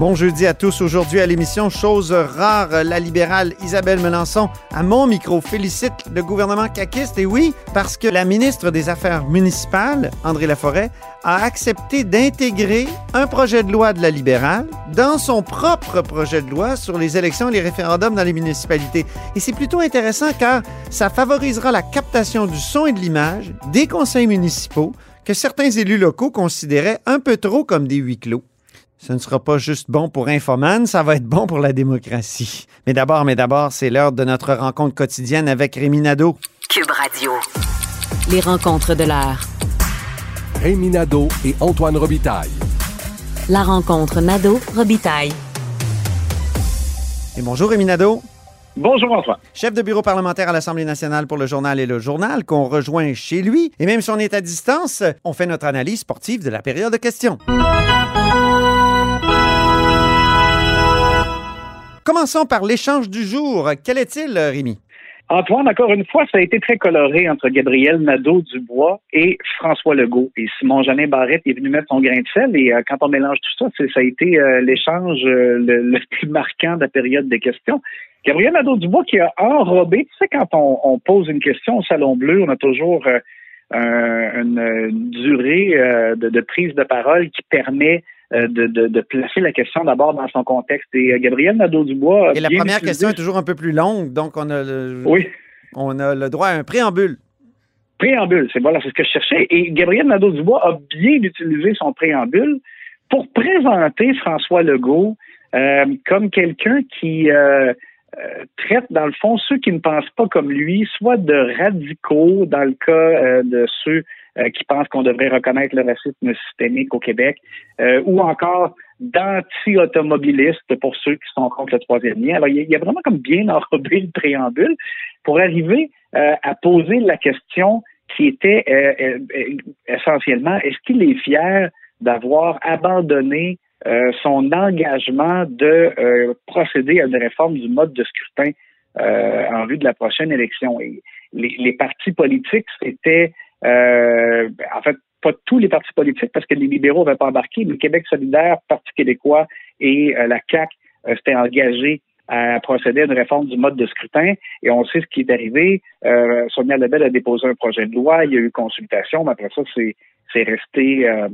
Bon jeudi à tous. Aujourd'hui à l'émission Chose rare, la libérale Isabelle Melançon à mon micro félicite le gouvernement caquiste et oui, parce que la ministre des Affaires municipales, André Laforêt, a accepté d'intégrer un projet de loi de la libérale dans son propre projet de loi sur les élections et les référendums dans les municipalités. Et c'est plutôt intéressant car ça favorisera la captation du son et de l'image des conseils municipaux que certains élus locaux considéraient un peu trop comme des huis clos. Ce ne sera pas juste bon pour Infoman, ça va être bon pour la démocratie. Mais d'abord, mais d'abord, c'est l'heure de notre rencontre quotidienne avec Rémi Nadeau. Cube Radio. Les rencontres de l'heure. Rémi Nadeau et Antoine Robitaille. La rencontre Nadeau-Robitaille. Et bonjour Rémi Nadeau. Bonjour Antoine. Chef de bureau parlementaire à l'Assemblée nationale pour le journal et le journal qu'on rejoint chez lui. Et même si on est à distance, on fait notre analyse sportive de la période de questions. Commençons par l'échange du jour. Quel est-il, Rémi? Antoine, encore une fois, ça a été très coloré entre Gabriel Nadeau-Dubois et François Legault. Et Simon-Jeanin Barrette est venu mettre son grain de sel. Et euh, quand on mélange tout ça, ça a été euh, l'échange euh, le, plus marquant de la période des questions. Gabriel Nadeau-Dubois qui a enrobé, tu sais, quand on, pose une question au Salon Bleu, on a toujours une, durée de, prise de parole qui permet de, de, de, placer la question d'abord dans son contexte. Et Gabriel Nadeau-Dubois. Et la première question est toujours un peu plus longue, donc on a le, oui. on a le droit à un préambule. Préambule, c'est voilà, c'est ce que je cherchais. Et Gabriel Nadeau-Dubois a bien utilisé son préambule pour présenter François Legault euh, comme quelqu'un qui euh, euh, traite, dans le fond, ceux qui ne pensent pas comme lui, soit de radicaux, dans le cas euh, de ceux euh, qui pensent qu'on devrait reconnaître le racisme systémique au Québec, ou encore d'anti-automobilistes pour ceux qui sont contre le troisième lien. Alors, il y a vraiment comme bien enrobé le préambule pour arriver à poser la question qui était essentiellement, est-ce qu'il est fier d'avoir abandonné euh, son engagement de euh, procéder à une réforme du mode de scrutin euh, en vue de la prochaine élection? Et les, les partis politiques, c'était en fait pas tous les partis politiques parce que les libéraux n'avaient pas embarqué, mais Québec solidaire, Parti québécois et la CAQ s'étaient engagés à procéder à une réforme du mode de scrutin. Et on sait ce qui est arrivé. Euh, Sonia Lebel a déposé un projet de loi, il y a eu consultation, mais après ça, c'est, c'est resté euh,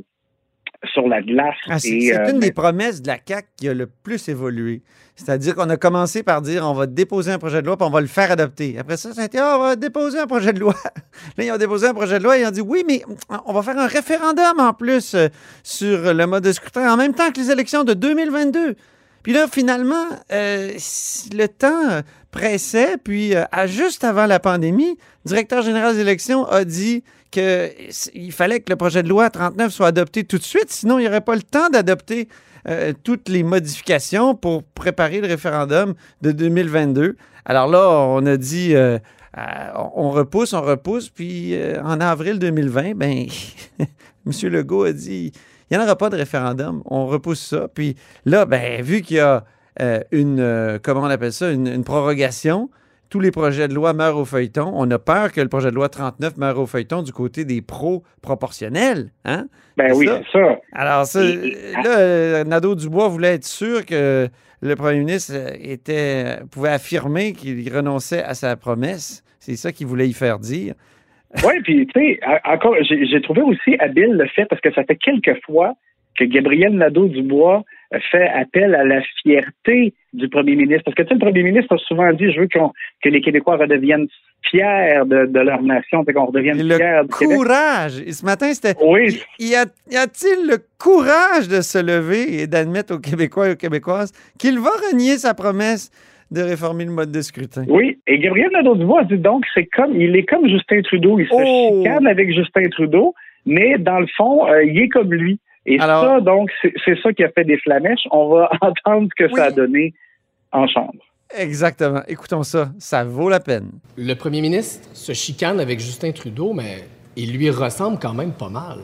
sur la glace. Ah, c'est euh, une des promesses de la CAQ qui a le plus évolué. C'est-à-dire qu'on a commencé par dire on va déposer un projet de loi puis on va le faire adopter. Après ça, ça a été oh, on va déposer un projet de loi. Là, ils ont déposé un projet de loi et ils ont dit oui, mais on va faire un référendum en plus euh, sur le mode de scrutin en même temps que les élections de 2022. Puis là, finalement, euh, le temps pressait, puis euh, juste avant la pandémie, le directeur général des élections a dit qu'il fallait que le projet de loi 39 soit adopté tout de suite, sinon il n'y aurait pas le temps d'adopter euh, toutes les modifications pour préparer le référendum de 2022. Alors là, on a dit, euh, euh, on repousse, on repousse, puis en avril 2020, ben, M. Legault a dit, il n'y en aura pas de référendum, on repousse ça. Puis là, ben, vu qu'il y a une, comment on appelle ça, une prorogation, tous les projets de loi meurent au feuilleton. On a peur que le projet de loi 39 meure au feuilleton du côté des pro-proportionnels. Hein? Ben oui, c'est ça. Alors, ça, là, Nadeau-Dubois voulait être sûr que le premier ministre était, pouvait affirmer qu'il renonçait à sa promesse. C'est ça qu'il voulait y faire dire. Oui, puis tu sais, encore, j'ai trouvé aussi habile le fait, parce que ça fait quelques fois que Gabriel Nadeau-Dubois fait appel à la fierté du premier ministre. Parce que tu sais, le premier ministre a souvent dit, je veux que les Québécois redeviennent fiers de, de leur nation, qu'on redevienne le fiers du courage. Québec. Et ce matin, c'était... Oui. Y a-t-il le courage de se lever et d'admettre aux Québécois et aux Québécoises qu'il va renier sa promesse de réformer le mode de scrutin? Oui, et Gabriel Nadeau-Dubois dit donc, c'est comme, il est comme Justin Trudeau, il se Oh! chicane avec Justin Trudeau, mais dans le fond, euh, il est comme lui. Et Alors- ça, donc, c'est ça qui a fait des flamèches. On va entendre ce que Oui. ça a donné en chambre. Exactement. Écoutons ça. Ça vaut la peine. Le premier ministre se chicane avec Justin Trudeau, mais il lui ressemble quand même pas mal.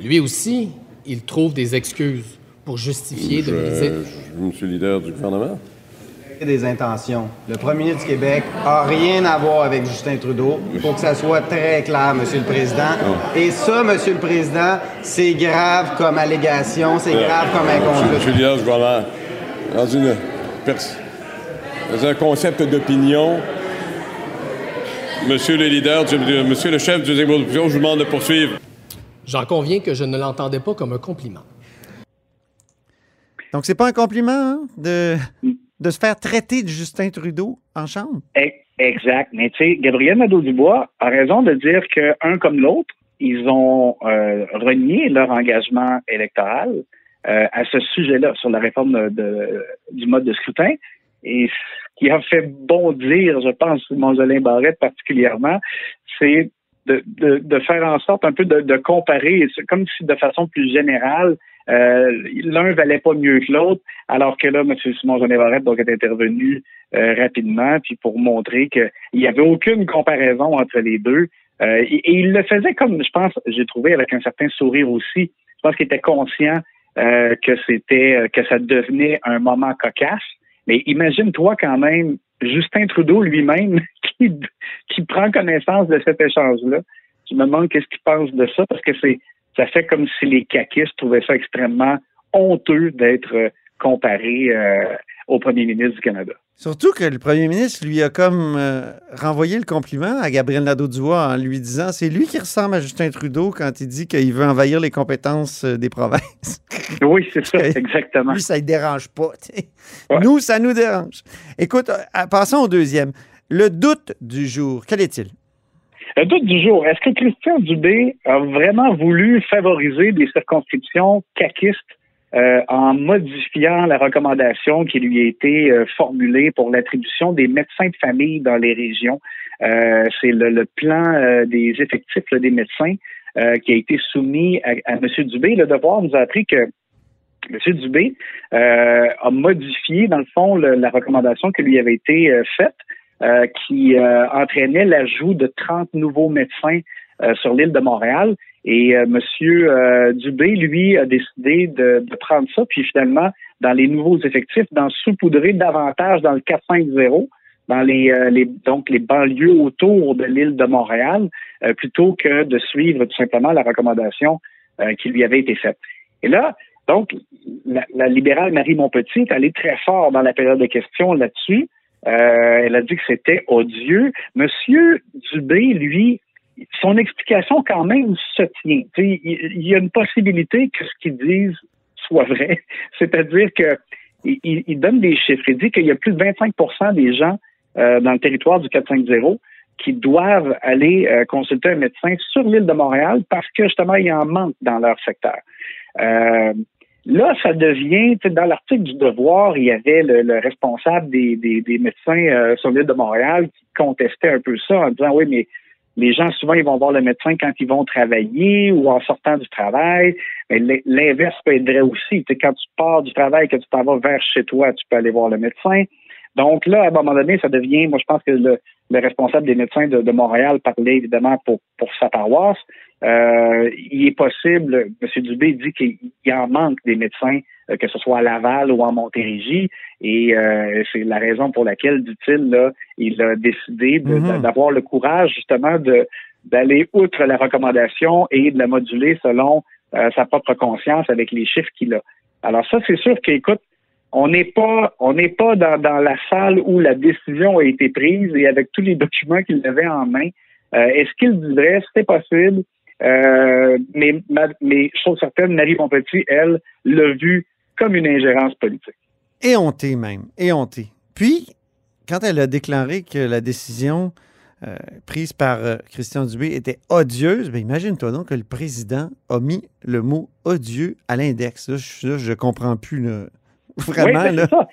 Lui aussi, il trouve des excuses pour justifier de briser. Monsieur le leader du gouvernement. Des intentions. Le premier ministre du Québec a rien à voir avec Justin Trudeau. Il faut que ça soit très clair, Monsieur le Président. Et ça, Monsieur le Président, c'est grave comme allégation, c'est grave comme Monsieur incomplet. le leader du gouvernement. Dans une pers- dans un concept d'opinion, Monsieur le leader, du, du- Monsieur le chef du d'opposition, je vous demande de poursuivre. J'en conviens que je ne l'entendais pas comme un compliment. Donc, c'est pas un compliment hein, de, de se faire traiter de Justin Trudeau en chambre. E- Exact. Mais tu sais, Gabriel Nadeau-Dubois a raison de dire qu'un comme l'autre, ils ont euh, renié leur engagement électoral euh, à ce sujet-là, sur la réforme de- de- du mode de scrutin. Et ce qui a fait bondir, je pense, Monjolin Barrette particulièrement, c'est de, de, de faire en sorte un peu de, comparer, comme si de façon plus générale, euh, l'un valait pas mieux que l'autre, alors que là, M. Simon Barrette donc, est intervenu euh, rapidement, puis pour montrer qu'il n'y avait aucune comparaison entre les deux. Euh, et, il le faisait comme, je pense, j'ai trouvé avec un certain sourire aussi. Je pense qu'il était conscient euh, que c'était que ça devenait un moment cocasse. Mais imagine-toi quand même Justin Trudeau lui-même qui, qui prend connaissance de cet échange-là. Je me demande qu'est-ce qu'il pense de ça, parce que c'est ça fait comme si les caquistes trouvaient ça extrêmement honteux d'être euh, comparé euh, au premier ministre du Canada. Surtout que le premier ministre lui a comme euh, renvoyé le compliment à Gabriel Nadeau-Dubois en lui disant c'est lui qui ressemble à Justin Trudeau quand il dit qu'il veut envahir les compétences des provinces. Oui, c'est ça, exactement. Lui, ça ne dérange pas. Ouais. Nous, ça nous dérange. Écoute, passons au deuxième. Le doute du jour, quel est-il? Le doute du jour, est-ce que Christian Dubé a vraiment voulu favoriser des circonscriptions caquistes euh, en modifiant la recommandation qui lui a été euh, formulée pour l'attribution des médecins de famille dans les régions? Euh, C'est le, le plan euh, des effectifs là, des médecins euh, qui a été soumis à, à M. Dubé. Le devoir nous a appris que M. Dubé euh, a modifié, dans le fond, la recommandation qui lui avait été faite euh, qui euh, entraînait l'ajout de 30 nouveaux médecins euh, sur l'île de Montréal. Et euh, Monsieur Dubé, lui, a décidé de, de prendre ça, puis finalement, dans les nouveaux effectifs, d'en saupoudrer davantage dans le 450, dans les, les donc les banlieues autour de l'île de Montréal, euh, plutôt que de suivre tout simplement la recommandation euh, qui lui avait été faite. Et là, donc, la, la libérale Marie Montpetit est allée très fort dans la période de questions là-dessus. Euh, elle a dit que c'était odieux. Monsieur Dubé, lui, son explication quand même se tient. Il y a une possibilité que ce qu'ils disent soit vrai. C'est-à-dire que il, il- donne des chiffres. Il dit qu'il y a plus de 25% des gens euh, dans le territoire du 450 qui doivent aller euh, consulter un médecin sur l'île de Montréal parce que justement, il en manque dans leur secteur. Là, ça devient, dans l'article du Devoir, il y avait le, le responsable des, des, des médecins euh, sur l'île de Montréal qui contestait un peu ça en disant, oui, mais les gens, souvent, ils vont voir le médecin quand ils vont travailler ou en sortant du travail. Mais l'in- l'inverse peut être vrai aussi. Tu sais, quand tu pars du travail, que tu t'en vas vers chez toi, tu peux aller voir le médecin. Donc là, à un moment donné, ça devient, moi je pense que le, le responsable des médecins de, de Montréal parlait évidemment pour, pour sa paroisse. Euh, il est possible, M. Dubé dit qu'il il en manque des médecins, euh, que ce soit à Laval ou en Montérégie, et euh, c'est la raison pour laquelle, dit-il, là, il a décidé Mhm. d'avoir le courage justement de d'aller outre la recommandation et de la moduler selon euh, sa propre conscience avec les chiffres qu'il a. Alors ça, c'est sûr qu'écoute, on n'est pas on n'est pas dans, la salle où la décision a été prise et avec tous les documents qu'il avait en main. Euh, Est-ce qu'il dirait c'était possible? Euh, mais, ma- mais chose certaine, Marie Montpetit, elle, l'a vu comme une ingérence politique. Éhonté même, éhonté. Puis, quand elle a déclaré que la décision euh, prise par Christian Dubé était odieuse, ben imagine-toi donc que le président a mis le mot odieux à l'index. Je, je comprends plus. Vraiment, Oui, ben, là. ça.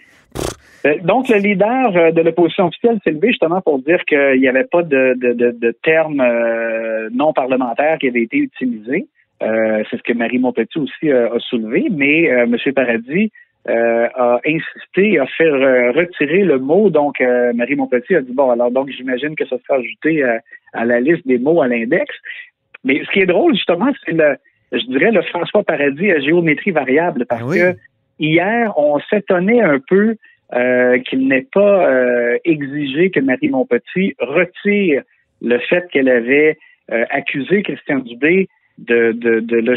Euh, Donc, le leader euh, de l'opposition officielle s'est levé justement pour dire qu'il n'y avait pas de, de, de, de terme euh, non parlementaire qui avait été utilisé. Euh, c'est ce que Marie Montpetit aussi euh, a soulevé, mais M. Paradis a insisté, a fait retirer le mot. Donc, Marie Montpetit a dit, bon, alors donc j'imagine que ça sera ajouté à, à la liste des mots à l'index. Mais ce qui est drôle, justement, c'est le, je dirais, le François Paradis à géométrie variable parce que hier, on s'étonnait un peu euh, qu'il n'ait pas euh, exigé que Marie Montpetit retire le fait qu'elle avait euh, accusé Christian Dubé de, de, de,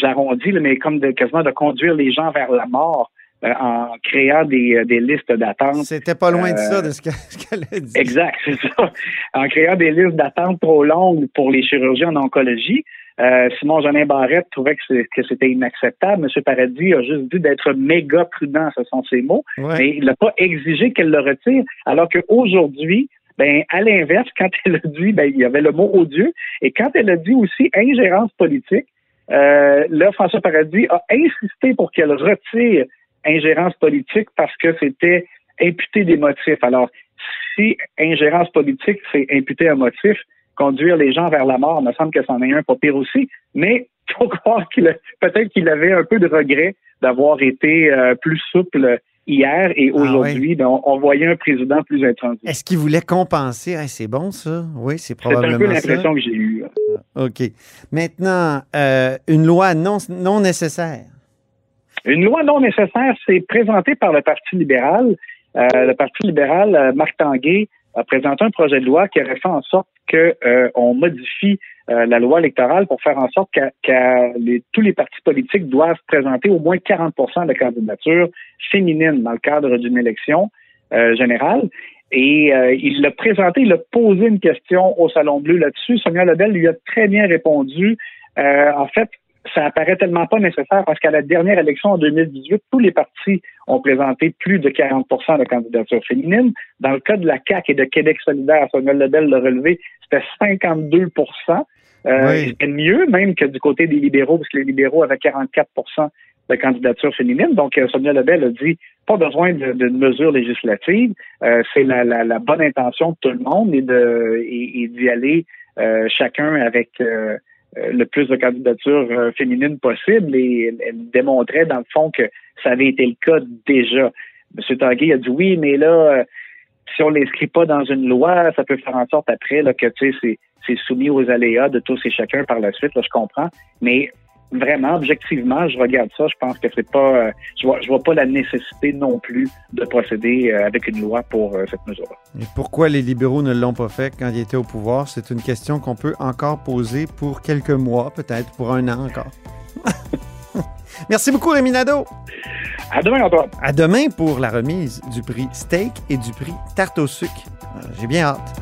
j'arrondis, mais comme de, quasiment de conduire les gens vers la mort en créant des, des listes d'attente. C'était pas loin de ça, de ce qu'elle a dit. Exact, c'est ça. En créant des listes d'attente trop longues pour les chirurgiens en oncologie. Euh, Simon Jeanin Barrette trouvait que c'était inacceptable. M. Paradis a juste dit d'être méga prudent, ce sont ses mots, mais il n'a pas exigé qu'elle le retire, alors qu'aujourd'hui, ben, à l'inverse, quand elle a dit, ben, il y avait le mot odieux, et quand elle a dit aussi ingérence politique, euh, là, François Paradis a insisté pour qu'elle retire ingérence politique parce que c'était imputé des motifs. Alors, si ingérence politique, c'est imputer un motif, conduire les gens vers la mort, il me semble que c'en est un pas pire aussi. Mais faut croire qu'il peut-être qu'il avait un peu de regret d'avoir été euh, plus souple hier et ah aujourd'hui, on, voyait un président plus intransigeant. Est-ce qu'il voulait compenser? c'est bon, ça? Oui, c'est probablement C'est un peu l'impression que j'ai eue. Ah, OK. Maintenant, euh, une loi non, non nécessaire. Une loi non nécessaire, c'est présenté par le Parti libéral. Euh, le Parti libéral, Marc Tanguay, a présenté un projet de loi qui aurait fait en sorte qu'on euh, modifie euh, la loi électorale pour faire en sorte que, tous les partis politiques doivent présenter au moins 40% de candidatures féminines dans le cadre d'une élection euh, générale. Et il l'a présenté, il a posé une question au Salon Bleu là-dessus. Sonia Lebel lui a très bien répondu. en fait, ça apparaît tellement pas nécessaire parce qu'à la dernière élection en 2018, tous les partis ont présenté plus de 40% de candidatures féminines. Dans le cas de la CAQ et de Québec solidaire, Sonia Lebel l'a relevé, c'était 52 euh, C'était mieux même que du côté des libéraux, parce que les libéraux avaient 44% de candidatures féminines. Donc, euh, Sonia Lebel a dit pas besoin de, de mesures législatives. Euh, c'est la, la, la, bonne intention de tout le monde et de et, d'y aller euh, chacun avec euh, le plus de candidatures euh, féminines possible et elle démontrait dans le fond que ça avait été le cas déjà. M. Tanguay a dit oui, mais là, euh, si on l'inscrit pas dans une loi, ça peut faire en sorte après là, que c'est soumis aux aléas de tous et chacun par la suite. Là, je comprends. Mais vraiment, objectivement, je regarde ça, je pense que c'est pas, euh, je vois, je vois pas la nécessité non plus de procéder euh, avec une loi pour euh, cette mesure-là. Et pourquoi les libéraux ne l'ont pas fait quand ils étaient au pouvoir? C'est une question qu'on peut encore poser pour quelques mois, peut-être pour un an encore. Merci beaucoup, Rémi Nadeau. À demain, Antoine. À demain pour la remise du prix steak et du prix tarte au sucre. J'ai bien hâte.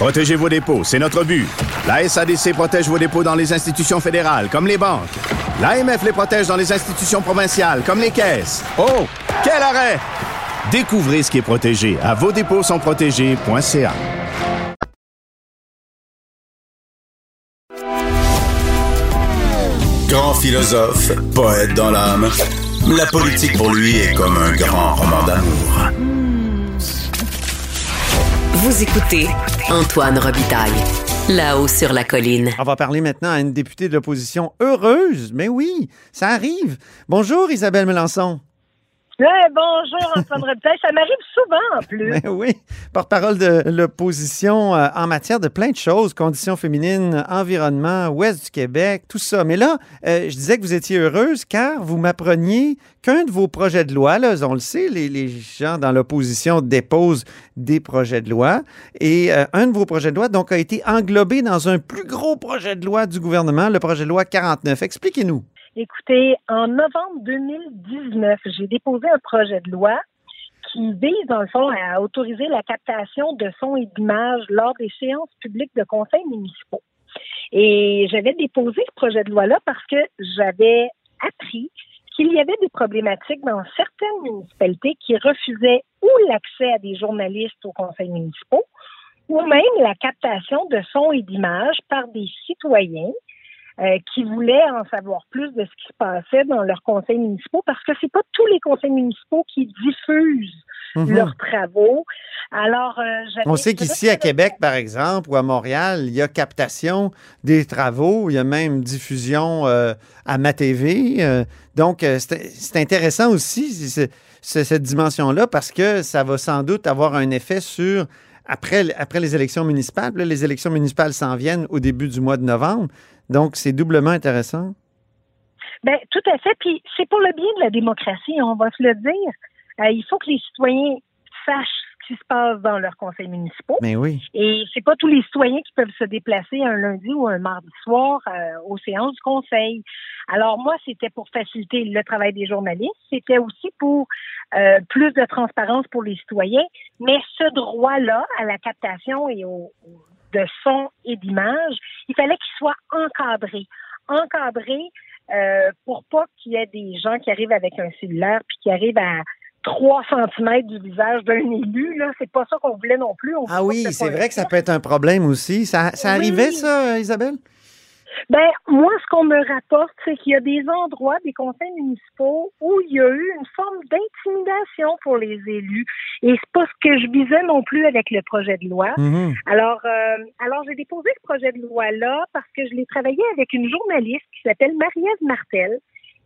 Protégez vos dépôts, c'est notre but. La SADC protège vos dépôts dans les institutions fédérales, comme les banques. L'AMF les protège dans les institutions provinciales, comme les caisses. Oh, quel arrêt! Découvrez ce qui est protégé à vos dépôts sont protégés.ca. Grand philosophe, poète dans l'âme, la politique pour lui est comme un grand roman d'amour. Vous écoutez Antoine Robitaille. Là-haut sur la colline. On va parler maintenant à une députée de l'opposition heureuse. Mais oui, ça arrive. Bonjour Isabelle Melançon bonjour, Antoine Robitaille. Ça m'arrive souvent, en plus. Ben oui, porte-parole de l'opposition euh, en matière de plein de choses, conditions féminines, environnement, ouest du Québec, tout ça. Mais là, euh, je disais que vous étiez heureuse car vous m'appreniez qu'un de vos projets de loi, là, on le sait, les, gens dans l'opposition déposent des projets de loi, et euh, un de vos projets de loi, donc, a été englobé dans un plus gros projet de loi du gouvernement, le projet de loi 49. Expliquez-nous. Écoutez, en novembre 2019, j'ai déposé un projet de loi qui vise, dans le fond, à autoriser la captation de sons et d'images lors des séances publiques de conseils municipaux. Et j'avais déposé ce projet de loi-là parce que j'avais appris qu'il y avait des problématiques dans certaines municipalités qui refusaient ou l'accès à des journalistes aux conseils municipaux ou même la captation de sons et d'images par des citoyens euh, qui voulaient en savoir plus de ce qui se passait dans leurs conseils municipaux parce que c'est pas tous les conseils municipaux qui diffusent Mhm. leurs travaux. Alors, euh, On sait qu'ici à Québec, par exemple, ou à Montréal, il y a captation des travaux, il y a même diffusion euh, à ma TV. donc, c'est intéressant aussi, cette dimension-là, parce que ça va sans doute avoir un effet sur, après, après les élections municipales, là, les élections municipales s'en viennent au début du mois de novembre. Donc, c'est doublement intéressant. Ben, tout à fait. Puis c'est pour le bien de la démocratie, on va se le dire. Euh, il faut que les citoyens sachent ce qui se passe dans leurs conseils municipaux. Mais oui. Et c'est pas tous les citoyens qui peuvent se déplacer un lundi ou un mardi soir euh, aux séances du conseil. Alors moi, c'était pour faciliter le travail des journalistes. C'était aussi pour euh, plus de transparence pour les citoyens. Mais ce droit-là à la captation et au, de son et d'image, il fallait qu'il soit encadré. Encadré euh, pour pas qu'il y ait des gens qui arrivent avec un cellulaire puis qui arrivent à 3 cm du visage d'un élu. Là, c'est pas ça qu'on voulait non plus. On Ah oui, c'est vrai que ça peut être un problème aussi. Ça, ça arrivait, ça, Isabelle? Ben, moi, ce qu'on me rapporte, c'est qu'il y a des endroits, des conseils municipaux, où il y a eu une forme d'intimidation pour les élus. Et c'est pas ce que je visais non plus avec le projet de loi. Mhm. Alors, euh, alors j'ai déposé ce projet de loi-là parce que je l'ai travaillé avec une journaliste qui s'appelle Marie-Ève Martel,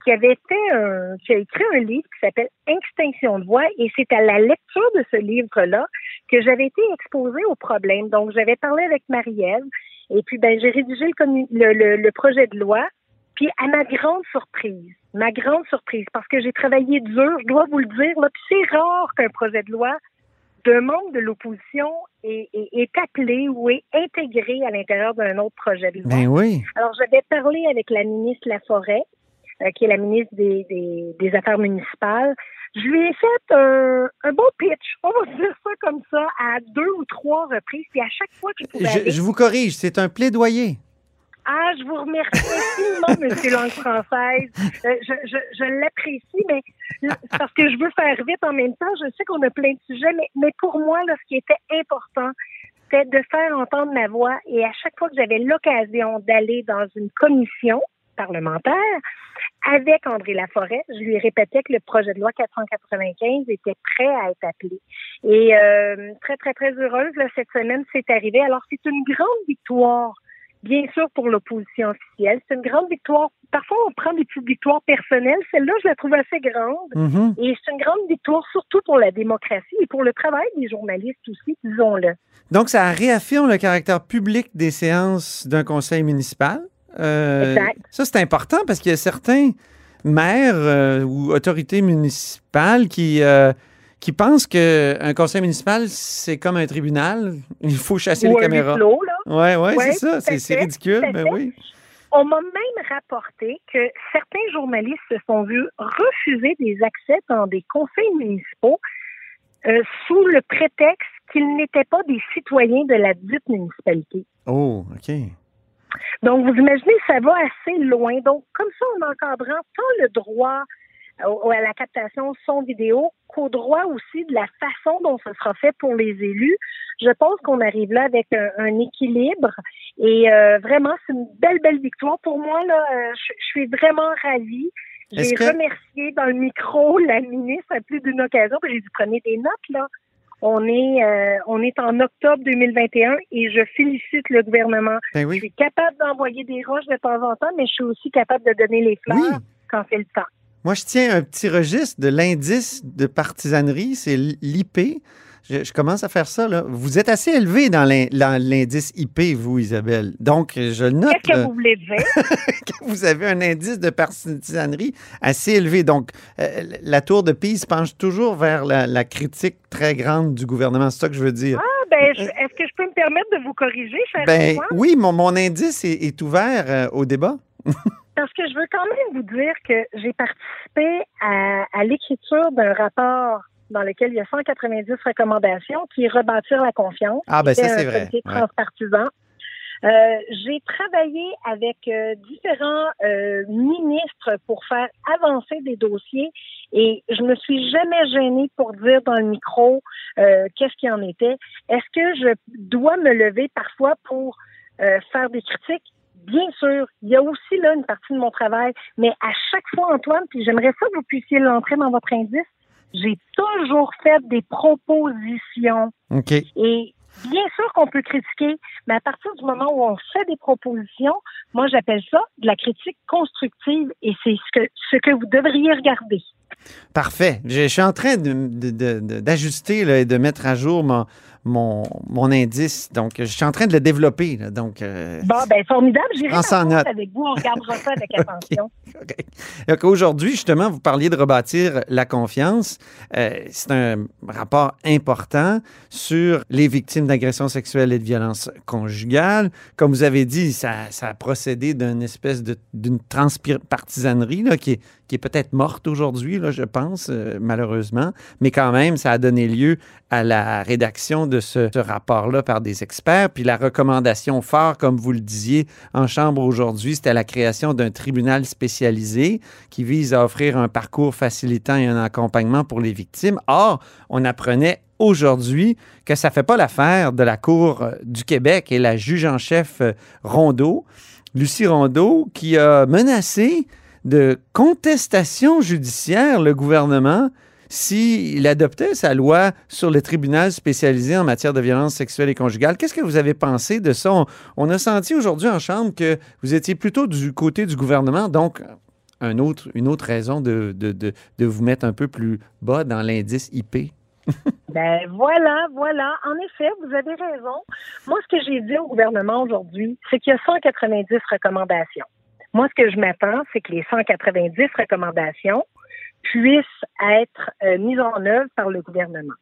qui avait fait un, qui a écrit un livre qui s'appelle Extinction de voix, et c'est à la lecture de ce livre-là que j'avais été exposée au problème. Donc, j'avais parlé avec Marie-Ève, et puis ben j'ai rédigé le, projet de loi. Puis à ma grande surprise, ma grande surprise, parce que j'ai travaillé dur, je dois vous le dire, là, puis c'est rare qu'un projet de loi d'un membre de l'opposition est, est- est appelé ou est intégré à l'intérieur d'un autre projet de loi. Ben oui. Alors, j'avais parlé avec la ministre Laforêt, euh, qui est la ministre des, des, des Affaires municipales. Je lui ai fait un, un beau pitch, on va dire ça comme ça, à deux ou trois reprises. Puis à chaque fois que je pouvais Je, aller- je vous corrige, c'est un plaidoyer. ah, je vous remercie infiniment, Monsieur Langue Française. Euh, je je, je l'apprécie, mais parce que je veux faire vite en même temps. Je sais qu'on a plein de sujets, mais, mais pour moi, là, ce qui était important, c'était de faire entendre ma voix. Et à chaque fois que j'avais l'occasion d'aller dans une commission parlementaire avec André Laforêt, je lui répétais que le projet de loi 495 était prêt à être appelé. Et euh, très, très, très heureuse, là, cette semaine, c'est arrivé. Alors, c'est une grande victoire bien sûr pour l'opposition officielle. C'est une grande victoire. Parfois, on prend des petites victoires personnelles. Celle-là, je la trouve assez grande. Mhm. Et c'est une grande victoire surtout pour la démocratie et pour le travail des journalistes aussi, disons-le. Donc, ça réaffirme le caractère public des séances d'un conseil municipal? Euh. Ça, c'est important parce qu'il y a certains maires euh, ou autorités municipales qui, euh, qui pensent qu'un conseil municipal, c'est comme un tribunal. Il faut chasser Ou les caméras. là. Ouais, ouais, Ouais, c'est ça. C'est ridicule. à Ben oui. On m'a même rapporté que certains journalistes se sont vus refuser des accès dans des conseils municipaux euh, sous le prétexte qu'ils n'étaient pas des citoyens de la dite municipalité. Oh, OK. Donc, vous imaginez, ça va assez loin. Donc, comme ça, en encadrant tant le droit à la captation son vidéo qu'au droit aussi de la façon dont ce sera fait pour les élus, je pense qu'on arrive là avec un, un équilibre. Et euh, vraiment, c'est une belle, belle victoire. Pour moi, là, euh, je je suis vraiment ravie. J'ai que- remercié dans le micro la ministre à plus d'une occasion. puis J'ai dit prenez des notes là. On est euh, on est en octobre 2021 et je félicite le gouvernement. Ben oui. Je suis capable d'envoyer des roches de temps en temps, mais je suis aussi capable de donner les fleurs quand c'est le temps. Moi, je tiens un petit registre de l'indice de partisanerie, c'est l'IP. Je, je commence à faire ça. Là. Vous êtes assez élevé dans l'in- dans l'indice IP, vous, Isabelle. Donc, je note. Qu'est-ce que là, vous voulez dire? que vous avez un indice de partisanerie assez élevé. Donc, euh, la tour de Pise penche toujours vers la, la critique très grande du gouvernement. C'est ça que je veux dire. Ah, ben, je- est-ce que je peux me permettre de vous corriger, cher ben oui, mon, mon indice est, est ouvert euh, au débat. Parce que je veux quand même vous dire que j'ai participé à, à l'écriture d'un rapport dans lequel il y a 190 recommandations qui est rebâtir la confiance. Ah, ben, ça, c'est vrai. Ouais. transpartisan. Euh, j'ai travaillé avec euh, différents euh, ministres pour faire avancer des dossiers et je me suis jamais gênée pour dire dans le micro euh, qu'est-ce qui en était. Est-ce que je dois me lever parfois pour euh, faire des critiques? Bien sûr, il y a aussi là une partie de mon travail, mais à chaque fois, Antoine, puis j'aimerais ça que vous puissiez l'entrer dans votre indice, j'ai toujours fait des propositions. OK. Et bien sûr qu'on peut critiquer, mais à partir du moment où on fait des propositions, moi j'appelle ça de la critique constructive et c'est ce que, ce que vous devriez regarder. Parfait. Je, je suis en train de- de- de- d'ajuster et de mettre à jour mon, mon, mon indice. Donc, je suis en train de le développer. là. donc, euh, Bon, ben formidable, j'irai en note. avec vous, on regardera ça avec attention. Donc, Aujourd'hui, justement, vous parliez de rebâtir la confiance. Euh, c'est un rapport important sur les victimes d'agressions sexuelles et de violences conjugales. Comme vous avez dit, ça, ça a procédé d'une espèce de, d'une transpartisanerie là, qui est, qui est peut-être morte aujourd'hui, là, je pense, euh, malheureusement. Mais quand même, ça a donné lieu à la rédaction de ce, rapport-là par des experts. Puis la recommandation phare, comme vous le disiez en Chambre aujourd'hui, c'était la création d'un tribunal spécialisé qui vise à offrir un parcours facilitant et un accompagnement pour les victimes. Or, on apprenait aujourd'hui que ça ne fait pas l'affaire de la Cour euh, du Québec et la juge en chef euh, Rondeau, Lucie Rondeau, qui a menacé de contestation judiciaire le gouvernement s'il adoptait sa loi sur le tribunal spécialisé en matière de violence sexuelle et conjugale. Qu'est-ce que vous avez pensé de ça? On, on a senti aujourd'hui en Chambre que vous étiez plutôt du côté du gouvernement, donc autre, une autre raison de, de vous mettre un peu plus bas dans l'indice IP. Ben voilà, voilà. En effet, vous avez raison. Moi, ce que j'ai dit au gouvernement aujourd'hui, c'est qu'il y a 190 recommandations. Moi, ce que je m'attends, c'est que les 190 recommandations puissent être euh, mises en œuvre par le gouvernement.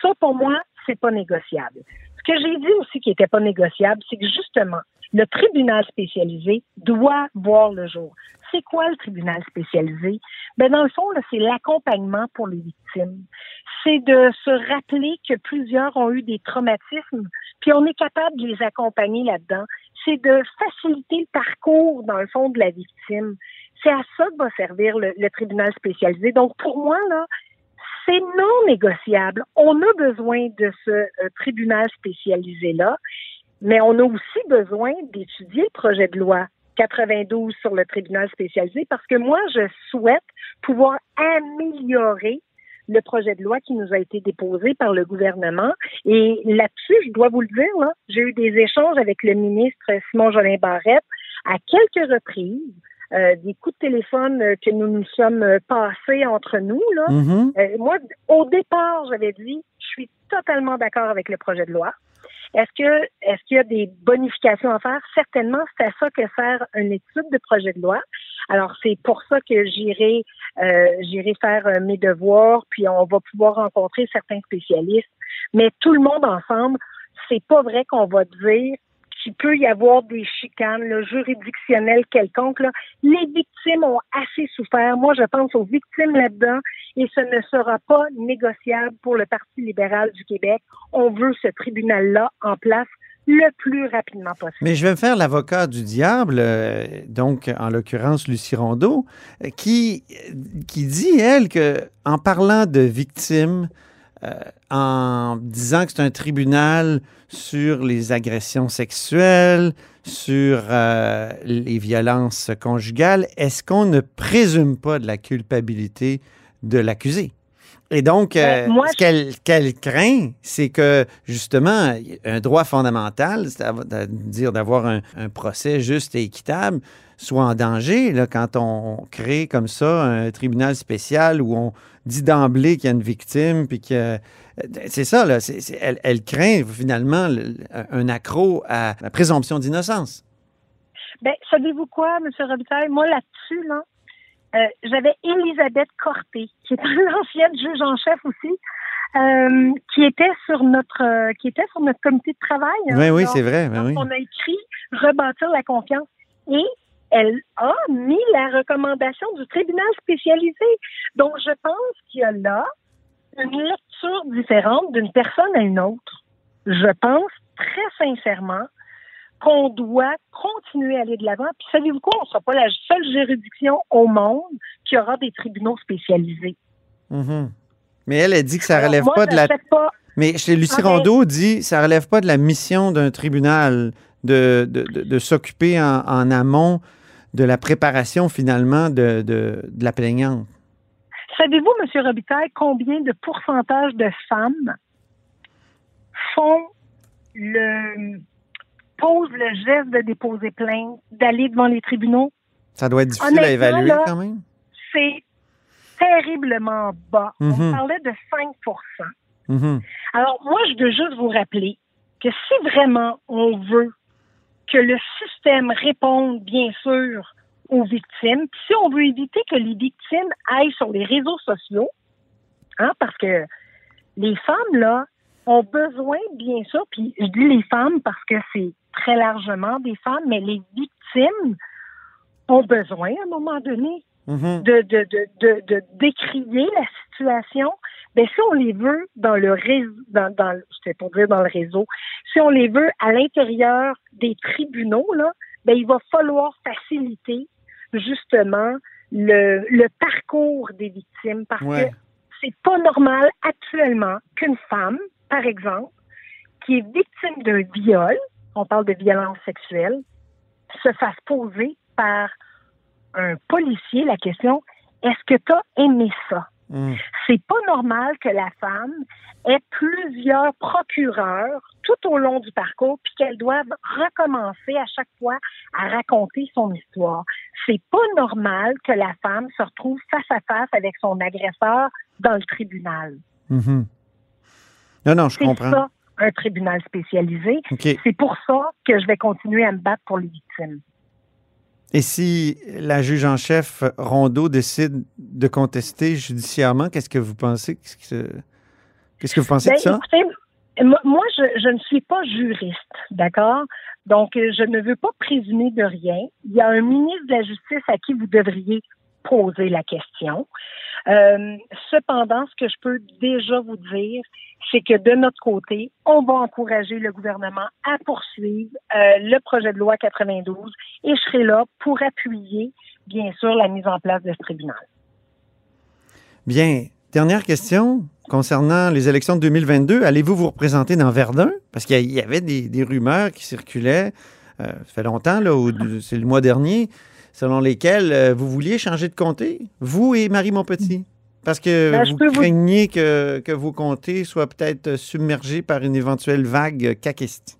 Ça, pour moi, c'est pas négociable. Ce que j'ai dit aussi qui n'était pas négociable, c'est que justement, le tribunal spécialisé doit voir le jour. C'est quoi le tribunal spécialisé? Ben, dans le fond, c'est l'accompagnement pour les victimes. C'est de se rappeler que plusieurs ont eu des traumatismes, puis on est capable de les accompagner là-dedans. C'est de faciliter le parcours, dans le fond, de la victime. C'est à ça que va servir le, tribunal spécialisé. Donc, pour moi, là, c'est non négociable. On a besoin de ce euh, tribunal spécialisé-là, mais on a aussi besoin d'étudier le projet de loi 92 sur le tribunal spécialisé parce que moi, je souhaite pouvoir améliorer le projet de loi qui nous a été déposé par le gouvernement. Et là-dessus, je dois vous le dire, là, j'ai eu des échanges avec le ministre Simon Jolin Barrette à quelques reprises. euh, des coups de téléphone euh, que nous nous sommes euh, passés entre nous. Là. Mhm. Euh, moi, au départ, j'avais dit, suis totalement d'accord avec le projet de loi. Est-ce que est-ce qu'il y a des bonifications à faire? Certainement, c'est à ça que sert une étude de projet de loi. Alors, c'est pour ça que j'irai euh, j'irai faire euh, mes devoirs, puis on va pouvoir rencontrer certains spécialistes. Mais tout le monde ensemble, c'est pas vrai qu'on va dire qu'il peut y avoir des chicanes juridictionnelles quelconques. Les victimes ont assez souffert. Moi, je pense aux victimes là-dedans et ce ne sera pas négociable pour le Parti libéral du Québec. On veut ce tribunal-là en place le plus rapidement possible. Mais je vais me faire l'avocat du diable, euh, donc en l'occurrence Lucie Rondeau, euh, qui, qui dit, elle, que en parlant de victimes, euh, en disant que c'est un tribunal sur les agressions sexuelles, sur euh, les violences conjugales, est-ce qu'on ne présume pas de la culpabilité de l'accusé? Et donc, euh, Ben, moi, ce qu'elle craint, c'est que, justement, un droit fondamental, c'est-à-dire d'avoir un, un procès juste et équitable, soit en danger là, quand on crée comme ça un tribunal spécial où on dit d'emblée qu'il y a une victime, puis que... C'est ça, là. c'est- c'est- elle, elle craint finalement le- un accro à la présomption d'innocence. Ben, savez-vous quoi, M. Robitaille? Moi, là-dessus, là, euh, j'avais Elisabeth Corté, qui est l'ancienne juge en chef aussi, euh, qui était sur notre euh, qui était sur notre comité de travail. hein. Oui, oui, Donc, c'est vrai. ben oui. On a écrit rebâtir la confiance et elle a mis la recommandation du tribunal spécialisé. Donc, je pense qu'il y a là une lecture différente d'une personne à une autre. Je pense très sincèrement qu'on doit continuer à aller de l'avant. Puis savez-vous quoi? On ne sera pas la seule juridiction au monde qui aura des tribunaux spécialisés. Mhm. Mais elle a dit que ça Alors, relève moi, pas de la. pas- Mais chez Lucie Ah, Rondeau dit ça relève pas de la mission d'un tribunal de, de, de- de s'occuper en, en amont de la préparation finalement de, de, de la plaignante? Savez-vous, M. Robitaille, combien de pourcentage de femmes font le posent le geste de déposer plainte, d'aller devant les tribunaux? Ça doit être difficile à évaluer là, quand même. C'est terriblement bas. On Mhm. parlait de 5 Mhm. Alors, moi, je veux juste vous rappeler que si vraiment on veut que le système réponde, bien sûr, aux victimes, puis si on veut éviter que les victimes aillent sur les réseaux sociaux, hein, parce que les femmes, là, ont besoin, bien sûr, puis je dis les femmes parce que c'est très largement des femmes, mais les victimes ont besoin, à un moment donné, Mhm. de, de, de, de, de décrier la situation, ben si on les veut dans le réseau, dans, dans pour dire dans le réseau, si on les veut à l'intérieur des tribunaux, là, ben il va falloir faciliter justement le, le parcours des victimes parce Ouais. que c'est pas normal actuellement qu'une femme, par exemple, qui est victime d'un viol, on parle de violence sexuelle, se fasse poser par un policier la question est-ce que tu as aimé ça? Mm. C'est pas normal que la femme ait plusieurs procureurs tout au long du parcours puis qu'elle doive recommencer à chaque fois à raconter son histoire. C'est pas normal que la femme se retrouve face à face avec son agresseur dans le tribunal. Mhm. Non, non, je C'est comprends. ça, un tribunal spécialisé. C'est pour ça que je vais continuer à me battre pour les victimes. Et si la juge en chef Rondeau décide de contester judiciairement, qu'est-ce que vous pensez? Qu'est-ce que, vous pensez Ben, de ça? écoutez, moi, je, je ne suis pas juriste, d'accord? Donc, je ne veux pas présumer de rien. Il y a un ministre de la Justice à qui vous devriez poser la question. Euh, cependant, ce que je peux déjà vous dire, c'est que de notre côté, on va encourager le gouvernement à poursuivre euh, le projet de loi 92 et je serai là pour appuyer, bien sûr, la mise en place de ce tribunal. Bien. Dernière question concernant les élections de 2022. Allez-vous vous représenter dans Verdun? Parce qu'il y avait des, rumeurs qui circulaient, euh, ça fait longtemps, c'est le mois dernier, selon lesquelles euh, vous vouliez changer de comté, vous et Marie Montpetit? Parce que Ben, vous craignez que, que vos comtés soient peut-être submergés par une éventuelle vague caquiste.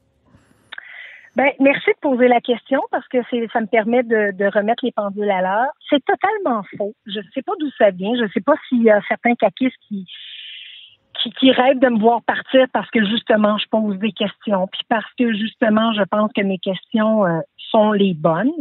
Ben, merci de poser la question parce que ça me permet de, de remettre les pendules à l'heure. C'est totalement faux. Je ne sais pas d'où ça vient. Je ne sais pas s'il y a certains caquistes qui, qui, qui rêvent de me voir partir parce que justement, je pose des questions. Puis parce que justement, je pense que mes questions euh, sont les bonnes.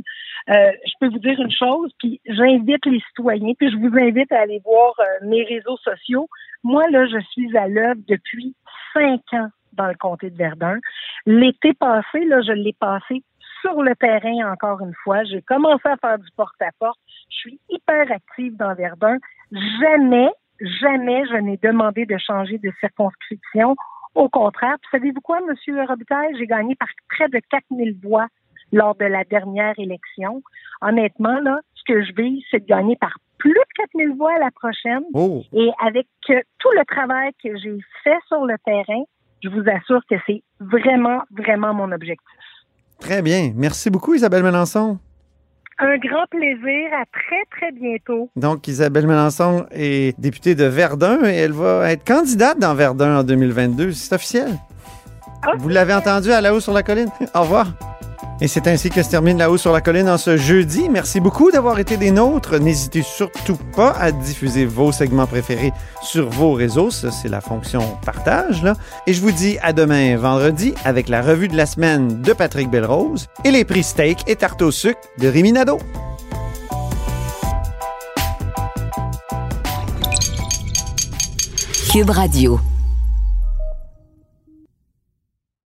Euh, je peux vous dire une chose, puis j'invite les citoyens, puis je vous invite à aller voir euh, mes réseaux sociaux. Moi, là, je suis à l'œuvre depuis cinq ans dans le comté de Verdun. L'été passé, là, je l'ai passé sur le terrain encore une fois. J'ai commencé à faire du porte-à-porte. Je suis hyper active dans Verdun. Jamais, jamais je n'ai demandé de changer de circonscription. Au contraire, savez-vous quoi, Monsieur Robitaille? J'ai gagné par près de 4000 voix lors de la dernière élection. Honnêtement, là, ce que je vise, c'est de gagner par plus de 4000 voix à la prochaine. Oh. Et avec euh, tout le travail que j'ai fait sur le terrain, je vous assure que c'est vraiment, vraiment mon objectif. Très bien. Merci beaucoup, Isabelle Melançon. Un grand plaisir. À très, très bientôt. Donc, Isabelle Melançon est députée de Verdun et elle va être candidate dans Verdun en 2022. C'est officiel. Vous l'avez entendu à La Haut sur la Colline. Au revoir. Et c'est ainsi que se termine La Haut sur la Colline en ce jeudi. Merci beaucoup d'avoir été des nôtres. N'hésitez surtout pas à diffuser vos segments préférés sur vos réseaux. Ça, c'est la fonction partage. Et je vous dis à demain vendredi avec la revue de la semaine de Patrick Belrose et les prix steak et tarte au sucre de Rémi Nadeau. Cube Radio.